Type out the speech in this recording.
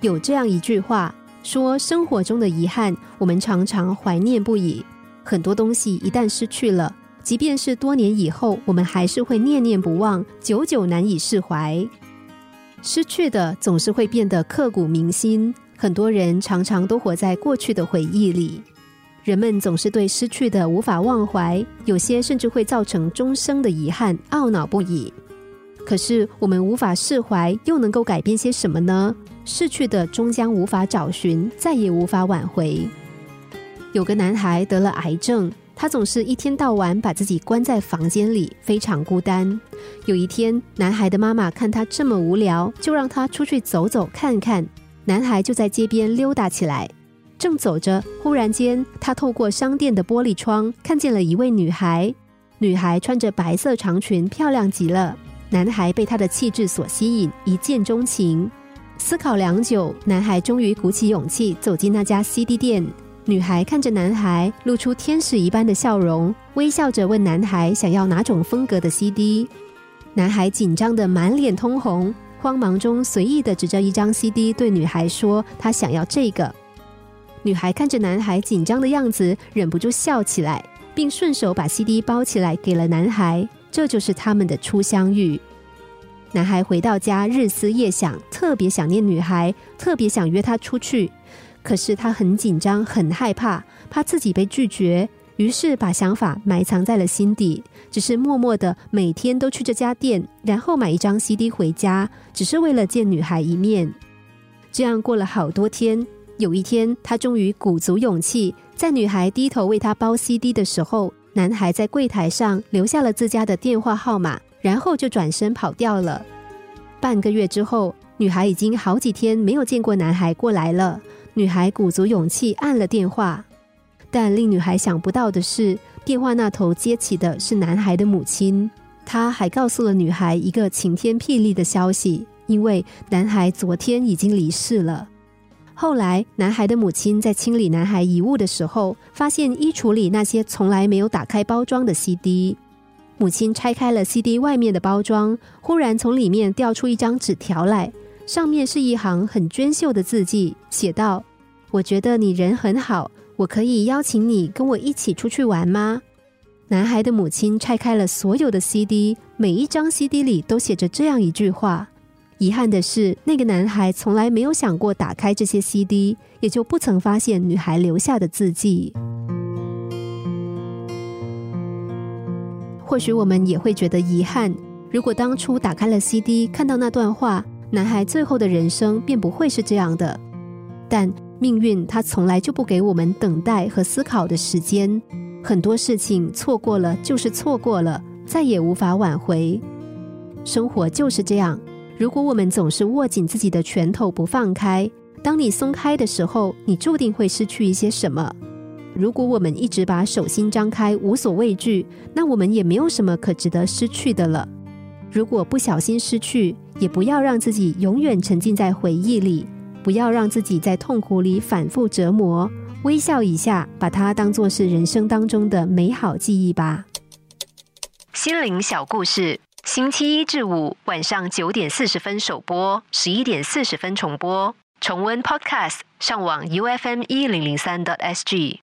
有这样一句话说：“生活中的遗憾，我们常常怀念不已。很多东西一旦失去了，即便是多年以后，我们还是会念念不忘，久久难以释怀。失去的总是会变得刻骨铭心。很多人常常都活在过去的回忆里。”人们总是对失去的无法忘怀，有些甚至会造成终生的遗憾，懊恼不已。可是我们无法释怀，又能够改变些什么呢？逝去的终将无法找寻，再也无法挽回。有个男孩得了癌症，他总是一天到晚把自己关在房间里，非常孤单。有一天，男孩的妈妈看他这么无聊，就让他出去走走看看。男孩就在街边溜达起来。正走着，忽然间，他透过商店的玻璃窗看见了一位女孩。女孩穿着白色长裙，漂亮极了。男孩被她的气质所吸引，一见钟情。思考良久，男孩终于鼓起勇气走进那家 CD 店。女孩看着男孩，露出天使一般的笑容，微笑着问男孩想要哪种风格的 CD。男孩紧张的满脸通红，慌忙中随意的指着一张 CD 对女孩说：“他想要这个。”女孩看着男孩紧张的样子，忍不住笑起来，并顺手把 CD 包起来给了男孩。这就是他们的初相遇。男孩回到家，日思夜想，特别想念女孩，特别想约她出去。可是他很紧张，很害怕，怕自己被拒绝，于是把想法埋藏在了心底，只是默默的每天都去这家店，然后买一张 CD 回家，只是为了见女孩一面。这样过了好多天。有一天，他终于鼓足勇气，在女孩低头为他包 CD 的时候，男孩在柜台上留下了自家的电话号码，然后就转身跑掉了。半个月之后，女孩已经好几天没有见过男孩过来了。女孩鼓足勇气按了电话，但令女孩想不到的是，电话那头接起的是男孩的母亲。她还告诉了女孩一个晴天霹雳的消息，因为男孩昨天已经离世了。后来，男孩的母亲在清理男孩遗物的时候，发现衣橱里那些从来没有打开包装的 CD。母亲拆开了 CD 外面的包装，忽然从里面掉出一张纸条来，上面是一行很娟秀的字迹，写道：“我觉得你人很好，我可以邀请你跟我一起出去玩吗？”男孩的母亲拆开了所有的 CD，每一张 CD 里都写着这样一句话。遗憾的是，那个男孩从来没有想过打开这些 CD，也就不曾发现女孩留下的字迹。或许我们也会觉得遗憾，如果当初打开了 CD，看到那段话，男孩最后的人生便不会是这样的。但命运它从来就不给我们等待和思考的时间，很多事情错过了就是错过了，再也无法挽回。生活就是这样。如果我们总是握紧自己的拳头不放开，当你松开的时候，你注定会失去一些什么。如果我们一直把手心张开，无所畏惧，那我们也没有什么可值得失去的了。如果不小心失去，也不要让自己永远沉浸在回忆里，不要让自己在痛苦里反复折磨。微笑一下，把它当做是人生当中的美好记忆吧。心灵小故事。星期一至五晚上九点四十分首播，十一点四十分重播。重温 Podcast，上网 U F M 一零零三 t S G。